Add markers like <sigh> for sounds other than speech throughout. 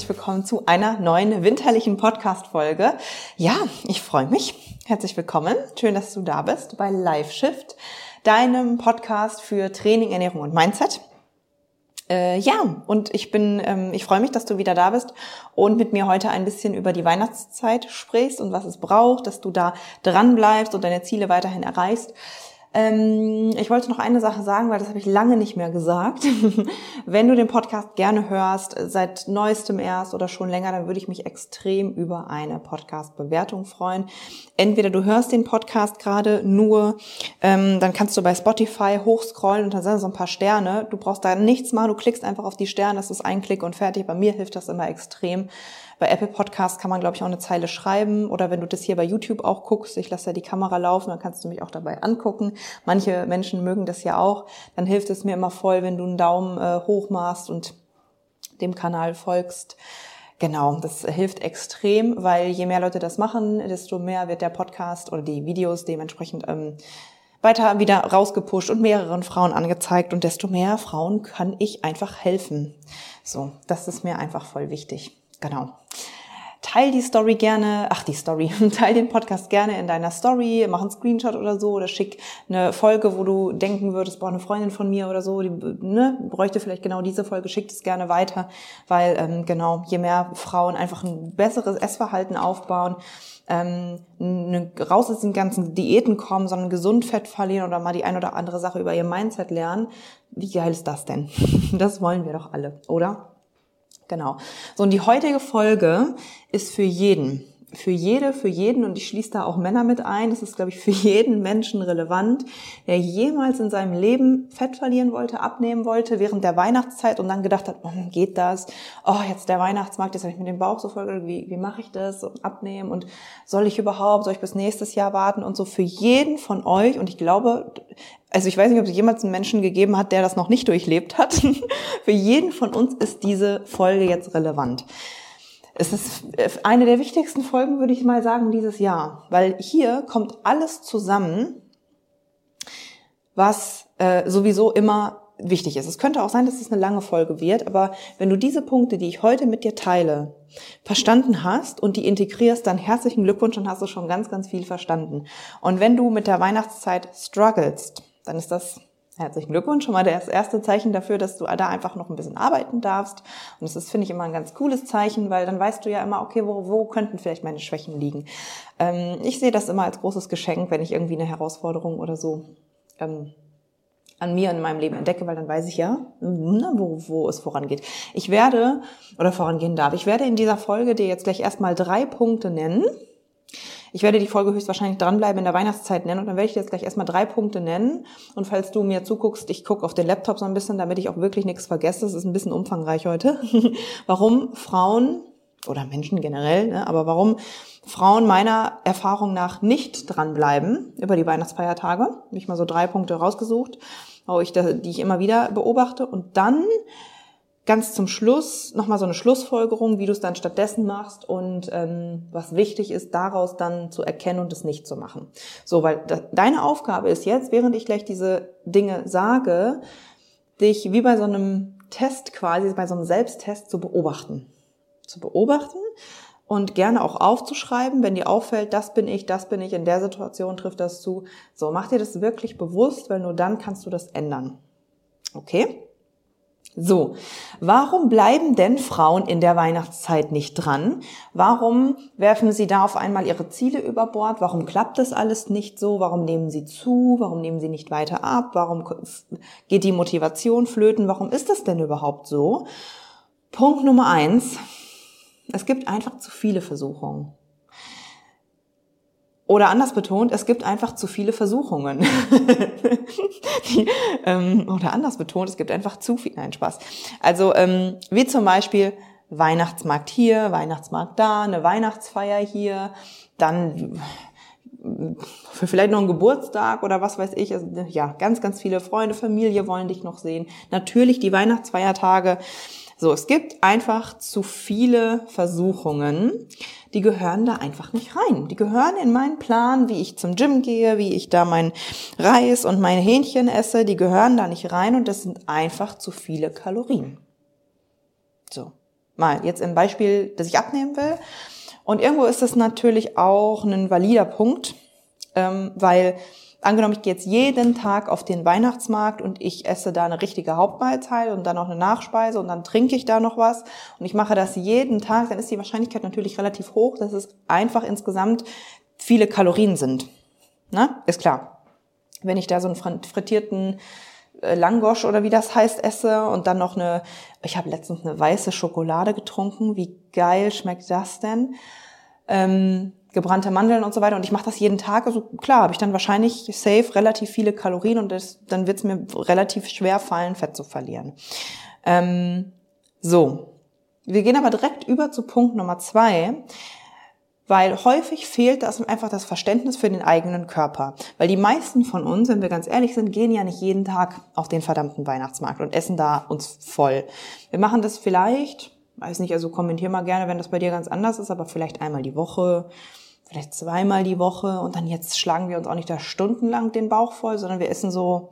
Herzlich willkommen zu einer neuen winterlichen Podcast-Folge. Ja, ich freue mich. Herzlich willkommen. Schön, dass du da bist bei Live Shift, deinem Podcast für Training, Ernährung und Mindset. Äh, ja, und ich bin, ähm, ich freue mich, dass du wieder da bist und mit mir heute ein bisschen über die Weihnachtszeit sprichst und was es braucht, dass du da dran bleibst und deine Ziele weiterhin erreichst. Ähm, ich wollte noch eine Sache sagen, weil das habe ich lange nicht mehr gesagt. <laughs> Wenn du den Podcast gerne hörst, seit neuestem erst oder schon länger, dann würde ich mich extrem über eine Podcast-Bewertung freuen. Entweder du hörst den Podcast gerade nur, ähm, dann kannst du bei Spotify hochscrollen und dann sind so ein paar Sterne. Du brauchst da nichts machen, du klickst einfach auf die Sterne, das ist ein Klick und fertig. Bei mir hilft das immer extrem. Bei Apple Podcasts kann man, glaube ich, auch eine Zeile schreiben. Oder wenn du das hier bei YouTube auch guckst, ich lasse ja die Kamera laufen, dann kannst du mich auch dabei angucken. Manche Menschen mögen das ja auch. Dann hilft es mir immer voll, wenn du einen Daumen äh, hoch machst und dem Kanal folgst. Genau, das hilft extrem, weil je mehr Leute das machen, desto mehr wird der Podcast oder die Videos dementsprechend ähm, weiter wieder rausgepusht und mehreren Frauen angezeigt und desto mehr Frauen kann ich einfach helfen. So, das ist mir einfach voll wichtig. Genau. Teil die Story gerne, ach die Story, <laughs> teil den Podcast gerne in deiner Story, mach einen Screenshot oder so oder schick eine Folge, wo du denken würdest, boah, eine Freundin von mir oder so, die ne, bräuchte vielleicht genau diese Folge, schick es gerne weiter, weil ähm, genau, je mehr Frauen einfach ein besseres Essverhalten aufbauen, ähm, ne, raus aus den ganzen Diäten kommen, sondern gesund Fett verlieren oder mal die ein oder andere Sache über ihr Mindset lernen, wie geil ist das denn? <laughs> Das wollen wir doch alle, oder? Genau. So, und die heutige Folge ist für jeden. Für jede, für jeden, und ich schließe da auch Männer mit ein, das ist, glaube ich, für jeden Menschen relevant, der jemals in seinem Leben Fett verlieren wollte, abnehmen wollte, während der Weihnachtszeit und dann gedacht hat, oh, geht das? Oh, jetzt der Weihnachtsmarkt, jetzt habe ich mit dem Bauch so voll, wie, wie mache ich das? Und abnehmen und soll ich überhaupt, soll ich bis nächstes Jahr warten? Und so für jeden von euch, und ich glaube, also ich weiß nicht, ob es jemals einen Menschen gegeben hat, der das noch nicht durchlebt hat. <laughs> Für jeden von uns ist diese Folge jetzt relevant. Es ist eine der wichtigsten Folgen, würde ich mal sagen, dieses Jahr, weil hier kommt alles zusammen, was äh, sowieso immer wichtig ist. Es könnte auch sein, dass es eine lange Folge wird, aber wenn du diese Punkte, die ich heute mit dir teile, verstanden hast und die integrierst, dann herzlichen Glückwunsch, dann hast du schon ganz, ganz viel verstanden. Und wenn du mit der Weihnachtszeit strugglest, dann ist das herzlichen Glückwunsch schon mal das erste Zeichen dafür, dass du da einfach noch ein bisschen arbeiten darfst. Und das ist, finde ich, immer ein ganz cooles Zeichen, weil dann weißt du ja immer, okay, wo, wo könnten vielleicht meine Schwächen liegen. Ähm, ich sehe das immer als großes Geschenk, wenn ich irgendwie eine Herausforderung oder so ähm, an mir in meinem Leben entdecke, weil dann weiß ich ja, na, wo, wo es vorangeht. Ich werde, oder vorangehen darf, ich werde in dieser Folge dir jetzt gleich erstmal drei Punkte nennen, ich werde die Folge höchstwahrscheinlich dranbleiben in der Weihnachtszeit nennen und dann werde ich dir jetzt gleich erstmal drei Punkte nennen. Und falls du mir zuguckst, ich gucke auf den Laptop so ein bisschen, damit ich auch wirklich nichts vergesse. Das ist ein bisschen umfangreich heute. <laughs> warum Frauen oder Menschen generell, ne, aber warum Frauen meiner Erfahrung nach nicht dranbleiben über die Weihnachtsfeiertage. Habe ich mal so drei Punkte rausgesucht, die ich immer wieder beobachte. Und dann ganz zum Schluss nochmal so eine Schlussfolgerung, wie du es dann stattdessen machst und ähm, was wichtig ist, daraus dann zu erkennen und es nicht zu machen. So, weil da, deine Aufgabe ist jetzt, während ich gleich diese Dinge sage, dich wie bei so einem Test quasi, bei so einem Selbsttest zu beobachten. Zu beobachten und gerne auch aufzuschreiben, wenn dir auffällt, das bin ich, das bin ich, in der Situation trifft das zu. So, mach dir das wirklich bewusst, weil nur dann kannst du das ändern. Okay? So, warum bleiben denn Frauen in der Weihnachtszeit nicht dran? Warum werfen sie da auf einmal ihre Ziele über Bord? Warum klappt das alles nicht so? Warum nehmen sie zu? Warum nehmen sie nicht weiter ab? Warum geht die Motivation flöten? Warum ist das denn überhaupt so? Punkt Nummer eins. Es gibt einfach zu viele Versuchungen. Oder anders betont, es gibt einfach zu viele Versuchungen. <laughs> Ähm, oder anders betont, es gibt einfach zu viel. Nein, Spaß. Also ähm, wie zum Beispiel Weihnachtsmarkt hier, Weihnachtsmarkt da, eine Weihnachtsfeier hier, dann für vielleicht noch einen Geburtstag oder was weiß ich. Also, ja, ganz, ganz viele Freunde, Familie wollen dich noch sehen. Natürlich die Weihnachtsfeiertage. So, es gibt einfach zu viele Versuchungen, die gehören da einfach nicht rein. Die gehören in meinen Plan, wie ich zum Gym gehe, wie ich da mein Reis und meine Hähnchen esse, die gehören da nicht rein und das sind einfach zu viele Kalorien. So, mal jetzt im Beispiel, dass ich abnehmen will. Und irgendwo ist das natürlich auch ein valider Punkt, ähm, weil angenommen, ich gehe jetzt jeden Tag auf den Weihnachtsmarkt und ich esse da eine richtige Hauptmahlzeit und dann noch eine Nachspeise und dann trinke ich da noch was und ich mache das jeden Tag, dann ist die Wahrscheinlichkeit natürlich relativ hoch, dass es einfach insgesamt viele Kalorien sind. Na, ist klar. Wenn ich da so einen frittierten äh, Langosch oder wie das heißt esse und dann noch eine, ich habe letztens eine weiße Schokolade getrunken. Wie geil schmeckt das denn? Ähm, gebrannte Mandeln und so weiter und ich mache das jeden Tag, also klar, habe ich dann wahrscheinlich safe relativ viele Kalorien und das, dann wird es mir relativ schwer fallen, Fett zu verlieren. Ähm, so, wir gehen aber direkt über zu Punkt Nummer zwei, weil häufig fehlt das einfach das Verständnis für den eigenen Körper. Weil die meisten von uns, wenn wir ganz ehrlich sind, gehen ja nicht jeden Tag auf den verdammten Weihnachtsmarkt und essen da uns voll. Wir machen das vielleicht weiß nicht, also kommentier mal gerne, wenn das bei dir ganz anders ist, aber vielleicht einmal die Woche, vielleicht zweimal die Woche und dann jetzt schlagen wir uns auch nicht da stundenlang den Bauch voll, sondern wir essen so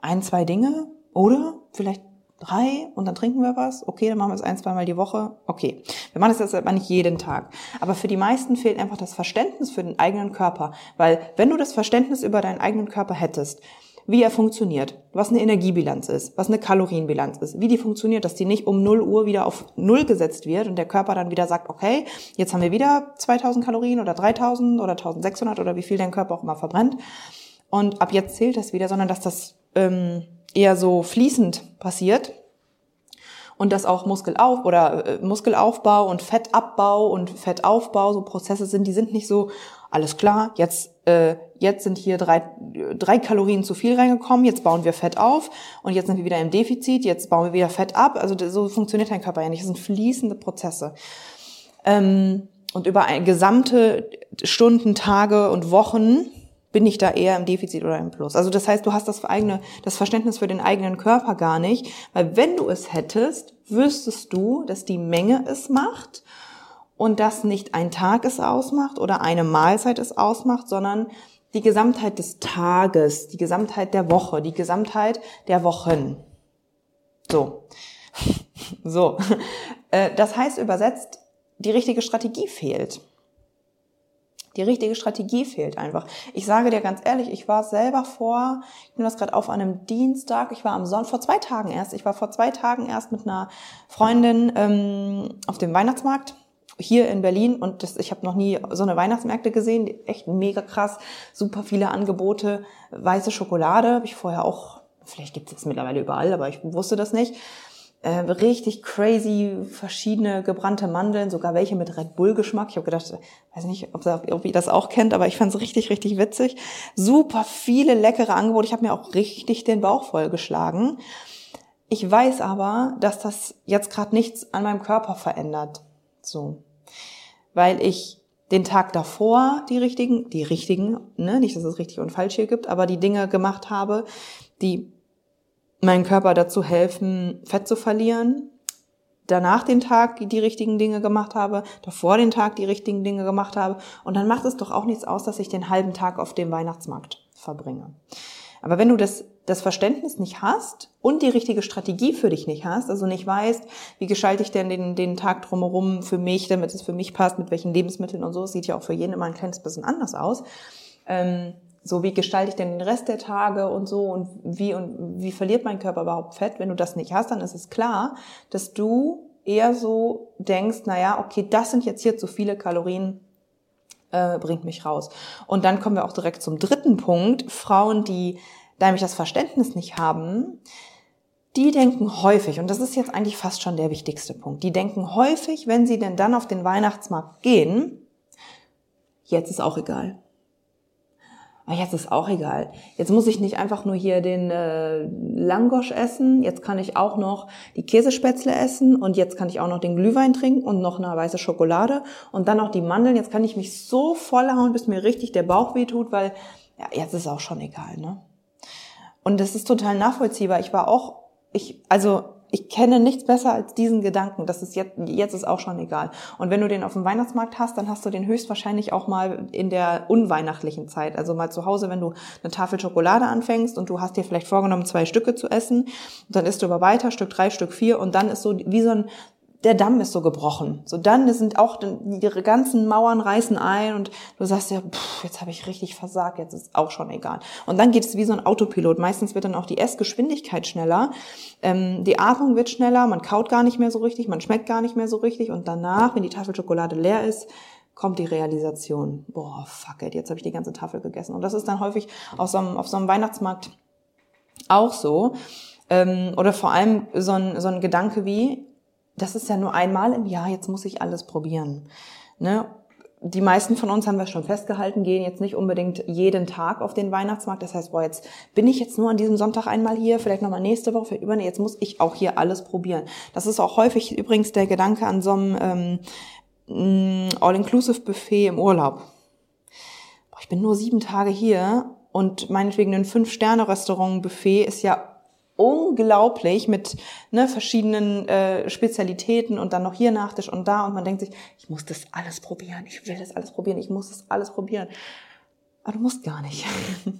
ein, zwei Dinge oder vielleicht drei und dann trinken wir was. Okay, dann machen wir es ein, zweimal die Woche. Okay. Wir machen es jetzt aber nicht jeden Tag. Aber für die meisten fehlt einfach das Verständnis für den eigenen Körper. Weil wenn du das Verständnis über deinen eigenen Körper hättest, wie er funktioniert, was eine Energiebilanz ist, was eine Kalorienbilanz ist, wie die funktioniert, dass die nicht um 0 Uhr wieder auf 0 gesetzt wird und der Körper dann wieder sagt, okay, jetzt haben wir wieder 2000 Kalorien oder 3000 oder 1600 oder wie viel dein Körper auch immer verbrennt. Und ab jetzt zählt das wieder, sondern dass das ähm, eher so fließend passiert und dass auch Muskelauf oder äh, Muskelaufbau und Fettabbau und Fettaufbau so Prozesse sind, die sind nicht so alles klar, jetzt äh, jetzt sind hier drei, drei Kalorien zu viel reingekommen, jetzt bauen wir Fett auf und jetzt sind wir wieder im Defizit, jetzt bauen wir wieder Fett ab. Also so funktioniert dein Körper ja nicht. Das sind fließende Prozesse. Ähm, und über ein, gesamte Stunden, Tage und Wochen bin ich da eher im Defizit oder im Plus. Also das heißt, du hast das eigene, das Verständnis für den eigenen Körper gar nicht, weil wenn du es hättest, wüsstest du, dass die Menge es macht und dass nicht ein Tag es ausmacht oder eine Mahlzeit es ausmacht, sondern die Gesamtheit des Tages, die Gesamtheit der Woche, die Gesamtheit der Wochen. So. <laughs> So. Äh, das heißt übersetzt, die richtige Strategie fehlt. Die richtige Strategie fehlt einfach. Ich sage dir ganz ehrlich, ich war selber vor, ich nehme das gerade auf einem Dienstag, ich war am Sonntag, vor zwei Tagen erst, ich war vor zwei Tagen erst mit einer Freundin ähm, auf dem Weihnachtsmarkt hier in Berlin und das, ich habe noch nie so eine Weihnachtsmärkte gesehen, echt mega krass, super viele Angebote, weiße Schokolade, habe ich vorher auch, vielleicht gibt es mittlerweile überall, aber ich wusste das nicht. Äh, richtig crazy, verschiedene gebrannte Mandeln, sogar welche mit Red Bull Geschmack. Ich habe gedacht, weiß nicht, ob, ob ihr das auch kennt, aber ich fand es richtig, richtig witzig. Super viele leckere Angebote. Ich habe mir auch richtig den Bauch vollgeschlagen. Ich weiß aber, dass das jetzt gerade nichts an meinem Körper verändert. So weil ich den Tag davor die richtigen, die richtigen, ne, nicht, dass es richtig und falsch hier gibt, aber die Dinge gemacht habe, die meinen Körper dazu helfen, Fett zu verlieren. Danach den Tag die richtigen Dinge gemacht habe, davor den Tag die richtigen Dinge gemacht habe. Und dann macht es doch auch nichts aus, dass ich den halben Tag auf dem Weihnachtsmarkt verbringe. Aber wenn du das, das Verständnis nicht hast und die richtige Strategie für dich nicht hast, also nicht weißt, wie gestalte ich denn den, den Tag drumherum für mich, damit es für mich passt, mit welchen Lebensmitteln und so, es sieht ja auch für jeden immer ein kleines bisschen anders aus. Ähm, so, wie gestalte ich denn den Rest der Tage und so und wie und wie verliert mein Körper überhaupt Fett? Wenn du das nicht hast, dann ist es klar, dass du eher so denkst, na ja, okay, das sind jetzt hier zu viele Kalorien, äh, bringt mich raus. Und dann kommen wir auch direkt zum dritten Punkt. Frauen, die nämlich das Verständnis nicht haben, die denken häufig, und das ist jetzt eigentlich fast schon der wichtigste Punkt, die denken häufig, wenn sie denn dann auf den Weihnachtsmarkt gehen, jetzt ist auch egal. Aber jetzt ist auch egal. Jetzt muss ich nicht einfach nur hier den äh, Langosch essen, jetzt kann ich auch noch die Käsespätzle essen und jetzt kann ich auch noch den Glühwein trinken und noch eine weiße Schokolade und dann noch die Mandeln. Jetzt kann ich mich so vollhauen, bis mir richtig der Bauch wehtut, weil ja, jetzt ist auch schon egal, ne? Und das ist total nachvollziehbar. Ich war auch, ich, also ich kenne nichts besser als diesen Gedanken. Das ist jetzt, jetzt ist auch schon egal. Und wenn du den auf dem Weihnachtsmarkt hast, dann hast du den höchstwahrscheinlich auch mal in der unweihnachtlichen Zeit. Also mal zu Hause, wenn du eine Tafel Schokolade anfängst und du hast dir vielleicht vorgenommen, zwei Stücke zu essen, dann isst du aber weiter, Stück drei, Stück vier und dann ist so wie so ein der Damm ist so gebrochen. So dann sind auch ihre ganzen Mauern reißen ein und du sagst ja, pff, jetzt habe ich richtig versagt, jetzt ist auch schon egal. Und dann geht es wie so ein Autopilot. Meistens wird dann auch die Essgeschwindigkeit schneller, ähm, die Atmung wird schneller, man kaut gar nicht mehr so richtig, man schmeckt gar nicht mehr so richtig und danach, wenn die Tafel Schokolade leer ist, kommt die Realisation, boah, fuck it, jetzt habe ich die ganze Tafel gegessen. Und das ist dann häufig auf so einem, auf so einem Weihnachtsmarkt auch so. Ähm, oder vor allem so ein, so ein Gedanke wie, das ist ja nur einmal im Jahr, jetzt muss ich alles probieren. Ne? Die meisten von uns haben wir schon festgehalten, gehen jetzt nicht unbedingt jeden Tag auf den Weihnachtsmarkt. Das heißt, boah, jetzt bin ich jetzt nur an diesem Sonntag einmal hier, vielleicht nochmal nächste Woche, vielleicht übernächste, jetzt muss ich auch hier alles probieren. Das ist auch häufig übrigens der Gedanke an so einem ähm, mm, All-Inclusive-Buffet im Urlaub. Boah, ich bin nur sieben Tage hier und meinetwegen ein Fünf-Sterne-Restaurant-Buffet ist ja unglaublich mit ne, verschiedenen äh, Spezialitäten und dann noch hier Nachtisch und da und man denkt sich, ich muss das alles probieren, ich will das alles probieren, ich muss das alles probieren. Aber du musst gar nicht.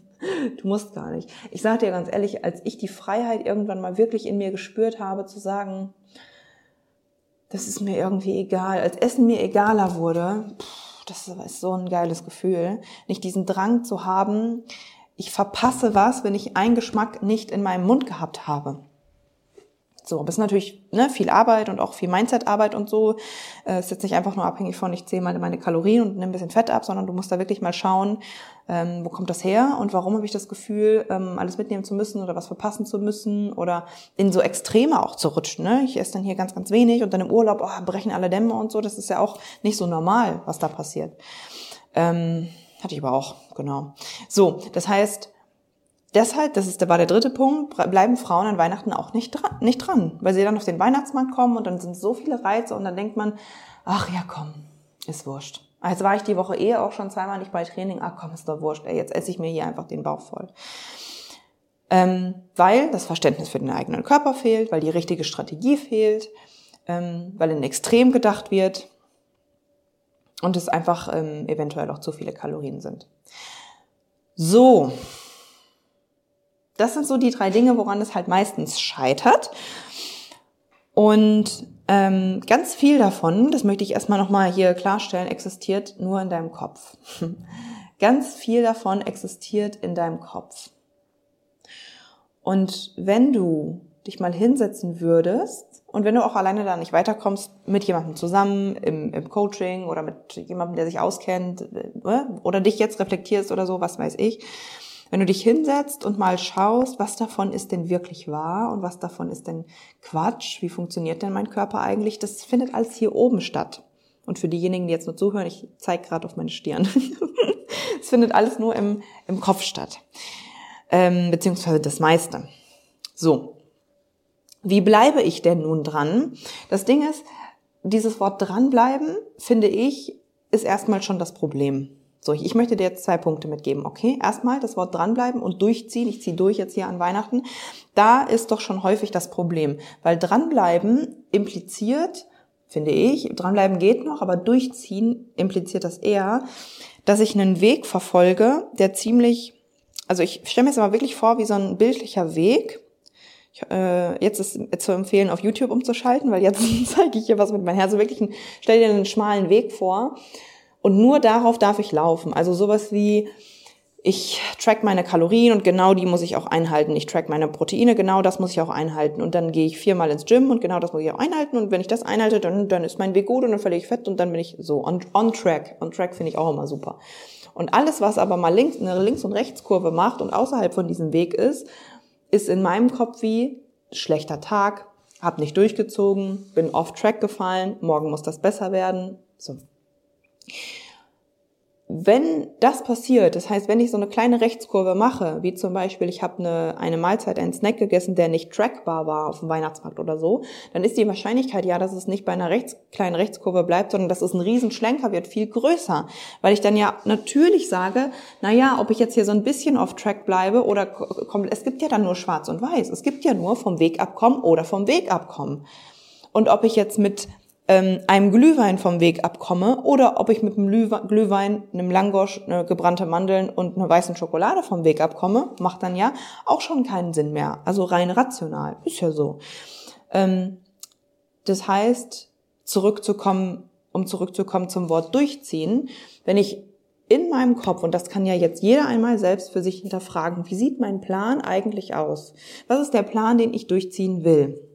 <laughs> du musst gar nicht. Ich sage dir ganz ehrlich, als ich die Freiheit irgendwann mal wirklich in mir gespürt habe, zu sagen, das ist mir irgendwie egal, als Essen mir egaler wurde, pff, das ist so ein geiles Gefühl, nicht diesen Drang zu haben, ich verpasse was, wenn ich einen Geschmack nicht in meinem Mund gehabt habe. So, aber es ist natürlich ne, viel Arbeit und auch viel Mindset-Arbeit und so. Es ist jetzt nicht einfach nur abhängig von, ich zähle mal meine Kalorien und nehme ein bisschen Fett ab, sondern du musst da wirklich mal schauen, ähm, wo kommt das her und warum habe ich das Gefühl, ähm, alles mitnehmen zu müssen oder was verpassen zu müssen oder in so Extreme auch zu rutschen. Ne? Ich esse dann hier ganz, ganz wenig und dann im Urlaub oh, brechen alle Dämme und so. Das ist ja auch nicht so normal, was da passiert. Ähm, hatte ich aber auch, genau. So, das heißt, deshalb, das ist, war der dritte Punkt, bleiben Frauen an Weihnachten auch nicht dran, nicht dran, weil sie dann auf den Weihnachtsmarkt kommen und dann sind so viele Reize und dann denkt man, ach ja, komm, ist wurscht. Jetzt war ich die Woche eh auch schon zweimal nicht bei Training, ach komm, ist doch wurscht, ey, jetzt esse ich mir hier einfach den Bauch voll. Ähm, weil das Verständnis für den eigenen Körper fehlt, weil die richtige Strategie fehlt, ähm, weil in Extrem gedacht wird, und es einfach ähm, eventuell auch zu viele Kalorien sind. So, das sind so die drei Dinge, woran es halt meistens scheitert. Und ähm, ganz viel davon, das möchte ich erstmal nochmal hier klarstellen, existiert nur in deinem Kopf. <laughs> ganz viel davon existiert in deinem Kopf. Und wenn du dich mal hinsetzen würdest und wenn du auch alleine da nicht weiterkommst, mit jemandem zusammen im, im Coaching oder mit jemandem, der sich auskennt äh, oder dich jetzt reflektierst oder so, was weiß ich, wenn du dich hinsetzt und mal schaust, was davon ist denn wirklich wahr und was davon ist denn Quatsch, wie funktioniert denn mein Körper eigentlich, das findet alles hier oben statt. Und für diejenigen, die jetzt nur zuhören, ich zeige gerade auf meine Stirn. <laughs> Es findet alles nur im, im Kopf statt. Ähm, beziehungsweise das meiste. So, wie bleibe ich denn nun dran? Das Ding ist, dieses Wort dranbleiben, finde ich, ist erstmal schon das Problem. So, ich möchte dir jetzt zwei Punkte mitgeben, okay? Erstmal das Wort dranbleiben und durchziehen. Ich ziehe durch jetzt hier an Weihnachten. Da ist doch schon häufig das Problem, weil dranbleiben impliziert, finde ich, dranbleiben geht noch, aber durchziehen impliziert das eher, dass ich einen Weg verfolge, der ziemlich, also ich stelle mir jetzt aber wirklich vor, wie so ein bildlicher Weg, äh, jetzt ist zu empfehlen, auf YouTube umzuschalten, weil jetzt <laughs> zeige ich hier was mit meinem Herzen. Wirklich, ein, stell dir einen schmalen Weg vor und nur darauf darf ich laufen. Also sowas wie, ich track meine Kalorien und genau die muss ich auch einhalten. Ich track meine Proteine, genau das muss ich auch einhalten. Und dann gehe ich viermal ins Gym und genau das muss ich auch einhalten. Und wenn ich das einhalte, dann, dann ist mein Weg gut und dann verliere ich Fett und dann bin ich so on, on track. On track finde ich auch immer super. Und alles, was aber mal links, eine Links- und Rechtskurve macht und außerhalb von diesem Weg ist, ist in meinem Kopf wie schlechter Tag, hab nicht durchgezogen, bin off track gefallen, morgen muss das besser werden. So. Wenn das passiert, das heißt, wenn ich so eine kleine Rechtskurve mache, wie zum Beispiel, ich habe eine, eine Mahlzeit, einen Snack gegessen, der nicht trackbar war auf dem Weihnachtsmarkt oder so, dann ist die Wahrscheinlichkeit ja, dass es nicht bei einer rechts, kleinen Rechtskurve bleibt, sondern dass es ein Riesenschlenker wird, viel größer. Weil ich dann ja natürlich sage, na ja, ob ich jetzt hier so ein bisschen auf Track bleibe oder kommt, es gibt ja dann nur schwarz und weiß. Es gibt ja nur vom Weg abkommen oder vom Weg abkommen. Und ob ich jetzt mit ähm, einem Glühwein vom Weg abkomme oder ob ich mit einem Glühwein, einem Langosch, eine gebrannte Mandeln und einer weißen Schokolade vom Weg abkomme, macht dann ja auch schon keinen Sinn mehr. Also rein rational. Ist ja so. Ähm, das heißt, zurückzukommen, um zurückzukommen zum Wort durchziehen, wenn ich in meinem Kopf, und das kann ja jetzt jeder einmal selbst für sich hinterfragen, wie sieht mein Plan eigentlich aus? Was ist der Plan, den ich durchziehen will?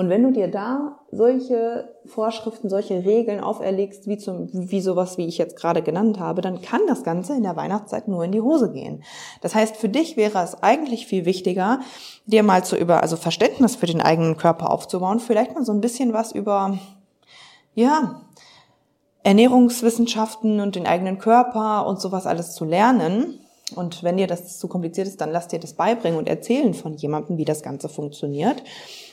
Und wenn du dir da solche Vorschriften, solche Regeln auferlegst, wie, zum, wie sowas, wie ich jetzt gerade genannt habe, dann kann das Ganze in der Weihnachtszeit nur in die Hose gehen. Das heißt, für dich wäre es eigentlich viel wichtiger, dir mal zu über, also Verständnis für den eigenen Körper aufzubauen, vielleicht mal so ein bisschen was über, ja, Ernährungswissenschaften und den eigenen Körper und sowas alles zu lernen. Und wenn dir das zu kompliziert ist, dann lass dir das beibringen und erzählen von jemandem, wie das Ganze funktioniert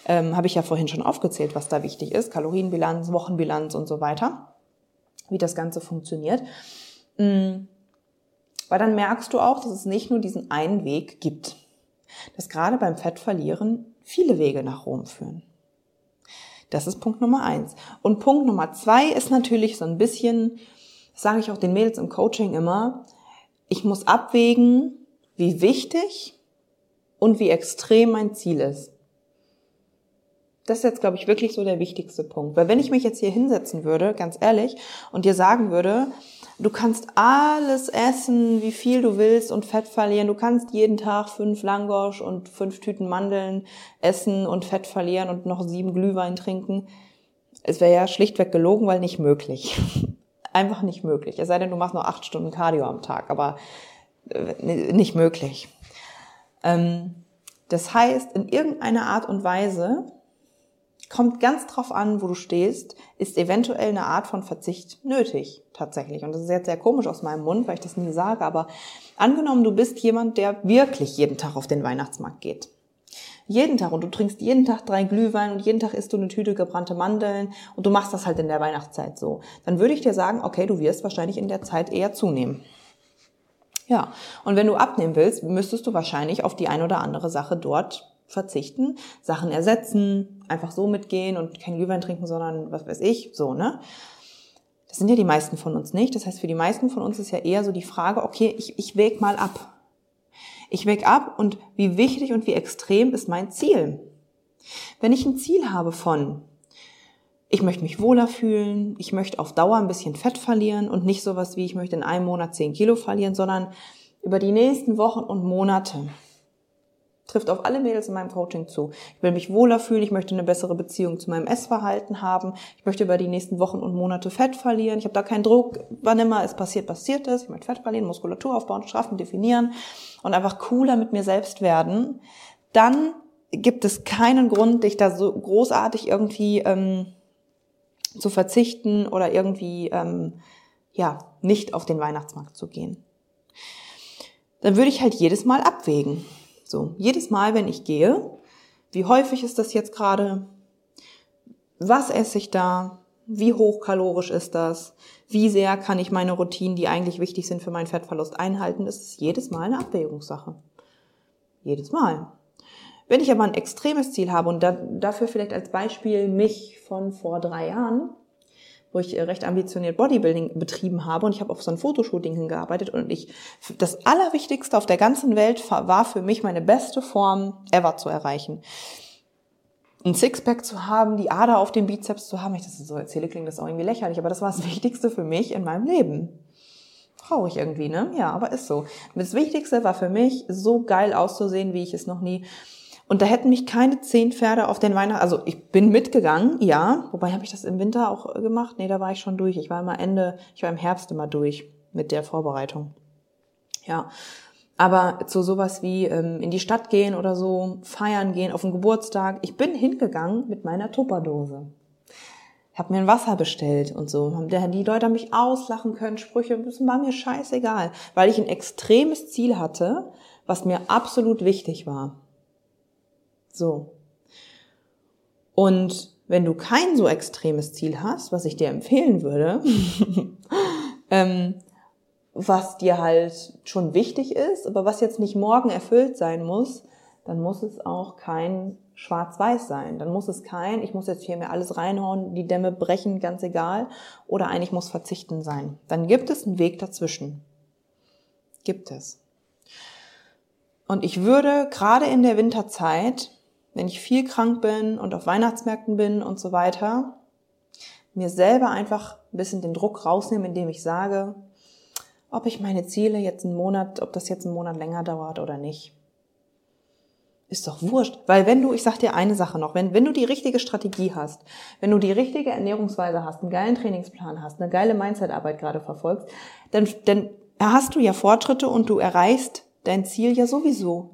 ähm, habe ich ja vorhin schon aufgezählt, was da wichtig ist, Kalorienbilanz, Wochenbilanz und so weiter, wie das Ganze funktioniert. Mhm. Weil dann merkst du auch, dass es nicht nur diesen einen Weg gibt, dass gerade beim Fettverlieren viele Wege nach Rom führen. Das ist Punkt Nummer eins. Und Punkt Nummer zwei ist natürlich so ein bisschen, das sage ich auch den Mädels im Coaching immer, ich muss abwägen, wie wichtig und wie extrem mein Ziel ist. Das ist jetzt, glaube ich, wirklich so der wichtigste Punkt. Weil wenn ich mich jetzt hier hinsetzen würde, ganz ehrlich, und dir sagen würde, du kannst alles essen, wie viel du willst und Fett verlieren. Du kannst jeden Tag fünf Langosch und fünf Tüten Mandeln essen und Fett verlieren und noch sieben Glühwein trinken. Es wäre ja schlichtweg gelogen, weil nicht möglich. <laughs> Einfach nicht möglich. Es sei denn, du machst nur acht Stunden Cardio am Tag, aber äh, nicht möglich. Ähm, das heißt, in irgendeiner Art und Weise kommt ganz drauf an, wo du stehst, ist eventuell eine Art von Verzicht nötig, tatsächlich. Und das ist jetzt sehr komisch aus meinem Mund, weil ich das nie sage, aber angenommen, du bist jemand, der wirklich jeden Tag auf den Weihnachtsmarkt geht. Jeden Tag und du trinkst jeden Tag drei Glühwein und jeden Tag isst du eine Tüte gebrannte Mandeln und du machst das halt in der Weihnachtszeit so. Dann würde ich dir sagen, okay, du wirst wahrscheinlich in der Zeit eher zunehmen. Ja, und wenn du abnehmen willst, müsstest du wahrscheinlich auf die ein oder andere Sache dort verzichten, Sachen ersetzen, einfach so mitgehen und kein Glühwein trinken, sondern was weiß ich, so, ne? Das sind ja die meisten von uns nicht. Das heißt, für die meisten von uns ist ja eher so die Frage, okay, ich, ich wäg mal ab. Ich wäg ab und wie wichtig und wie extrem ist mein Ziel? Wenn ich ein Ziel habe von, ich möchte mich wohler fühlen, ich möchte auf Dauer ein bisschen Fett verlieren und nicht sowas wie, ich möchte in einem Monat 10 Kilo verlieren, sondern über die nächsten Wochen und Monate trifft auf alle Mädels in meinem Coaching zu. Ich will mich wohler fühlen, ich möchte eine bessere Beziehung zu meinem Essverhalten haben, ich möchte über die nächsten Wochen und Monate Fett verlieren, ich habe da keinen Druck, wann immer es passiert, passiert es, ich möchte Fett verlieren, Muskulatur aufbauen, straffen, definieren und einfach cooler mit mir selbst werden, dann gibt es keinen Grund, dich da so großartig irgendwie ähm, zu verzichten oder irgendwie ähm, ja nicht auf den Weihnachtsmarkt zu gehen. Dann würde ich halt jedes Mal abwägen. So, jedes Mal, wenn ich gehe, wie häufig ist das jetzt gerade? Was esse ich da? Wie hochkalorisch ist das? Wie sehr kann ich meine Routinen, die eigentlich wichtig sind für meinen Fettverlust, einhalten? Das ist jedes Mal eine Abwägungssache. Jedes Mal. Wenn ich aber ein extremes Ziel habe und da, dafür vielleicht als Beispiel mich von vor drei Jahren, wo ich äh, recht ambitioniert Bodybuilding betrieben habe und ich habe auf so ein Fotoshooting hingearbeitet und ich das allerwichtigste auf der ganzen Welt war für mich meine beste Form ever zu erreichen. Ein Sixpack zu haben, die Ader auf dem Bizeps zu haben, ich das so erzähle, klingt das auch irgendwie lächerlich, aber das war das <laughs> Wichtigste für mich in meinem Leben. Traurig irgendwie, ne? Ja, aber ist so. Das Wichtigste war für mich, so geil auszusehen, wie ich es noch nie und da hätten mich keine zehn Pferde auf den Weihnachten, also ich bin mitgegangen, ja, wobei habe ich das im Winter auch gemacht? Nee, da war ich schon durch. Ich war immer Ende, ich war im Herbst immer durch mit der Vorbereitung. Ja. Aber zu sowas wie ähm, in die Stadt gehen oder so, feiern gehen, auf den Geburtstag. Ich bin hingegangen mit meiner Tupperdose. Habe mir ein Wasser bestellt und so. Die Leute haben mich auslachen können, Sprüche, das war mir scheißegal, weil ich ein extremes Ziel hatte, was mir absolut wichtig war. So. Und wenn du kein so extremes Ziel hast, was ich dir empfehlen würde, <laughs> ähm, was dir halt schon wichtig ist, aber was jetzt nicht morgen erfüllt sein muss, dann muss es auch kein schwarz-weiß sein. Dann muss es kein, ich muss jetzt hier mir alles reinhauen, die Dämme brechen, ganz egal, oder eigentlich muss verzichten sein. Dann gibt es einen Weg dazwischen. Gibt es. Und ich würde gerade in der Winterzeit, wenn ich viel krank bin und auf Weihnachtsmärkten bin und so weiter, mir selber einfach ein bisschen den Druck rausnehmen, indem ich sage, ob ich meine Ziele jetzt einen Monat, ob das jetzt einen Monat länger dauert oder nicht ist doch wurscht. Weil wenn du, ich sag dir eine Sache noch, wenn, wenn du die richtige Strategie hast, wenn du die richtige Ernährungsweise hast, einen geilen Trainingsplan hast, eine geile Mindsetarbeit gerade verfolgst, dann, dann hast du ja Fortschritte und du erreichst dein Ziel ja sowieso.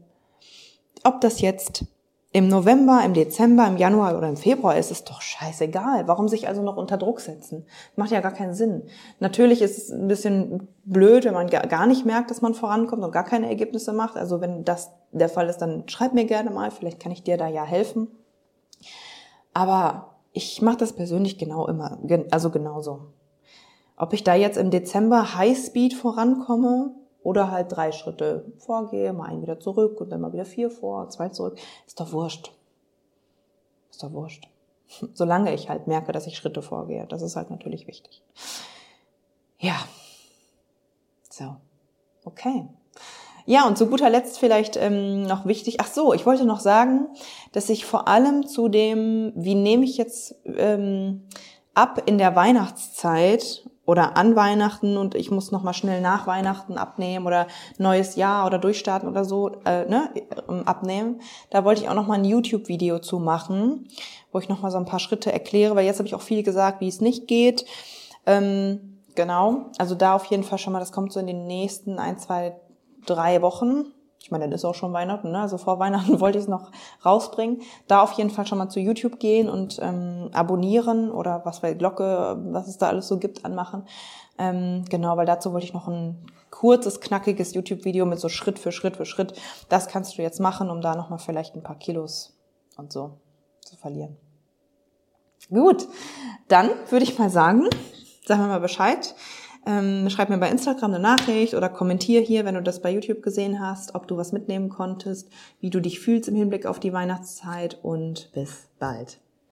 Ob das jetzt im November, im Dezember, im Januar oder im Februar ist es doch scheißegal. Warum sich also noch unter Druck setzen? Macht ja gar keinen Sinn. Natürlich ist es ein bisschen blöd, wenn man gar nicht merkt, dass man vorankommt und gar keine Ergebnisse macht. Also wenn das der Fall ist, dann schreib mir gerne mal. Vielleicht kann ich dir da ja helfen. Aber ich mache das persönlich genau immer, also genauso. Ob ich da jetzt im Dezember Highspeed vorankomme oder halt drei Schritte vorgehe, mal einen wieder zurück und dann mal wieder vier vor, zwei zurück. Ist doch wurscht. Ist doch wurscht. <laughs> Solange ich halt merke, dass ich Schritte vorgehe. Das ist halt natürlich wichtig. Ja. So. Okay. Ja, und zu guter Letzt vielleicht ähm, noch wichtig, ach so, ich wollte noch sagen, dass ich vor allem zu dem, wie nehme ich jetzt ähm, ab in der Weihnachtszeit oder an Weihnachten und ich muss noch mal schnell nach Weihnachten abnehmen oder neues Jahr oder durchstarten oder so äh, ne, ähm, abnehmen. Da wollte ich auch noch mal ein YouTube-Video zu machen, wo ich noch mal so ein paar Schritte erkläre, weil jetzt habe ich auch viel gesagt, wie es nicht geht. Ähm, genau, also da auf jeden Fall schon mal, das kommt so in den nächsten ein, zwei, drei Wochen ich meine, dann ist auch schon Weihnachten, ne? also vor Weihnachten <laughs> wollte ich es noch rausbringen. Da auf jeden Fall schon mal zu YouTube gehen und ähm, abonnieren oder was bei Glocke, was es da alles so gibt, anmachen. Ähm, genau, weil dazu wollte ich noch ein kurzes, knackiges YouTube-Video mit so Schritt für Schritt für Schritt. Das kannst du jetzt machen, um da nochmal vielleicht ein paar Kilos und so zu verlieren. Gut, dann würde ich mal sagen, sagen wir mal Bescheid. Ähm, schreib mir bei Instagram eine Nachricht oder kommentier hier, wenn du das bei YouTube gesehen hast, ob du was mitnehmen konntest, wie du dich fühlst im Hinblick auf die Weihnachtszeit und bis bald.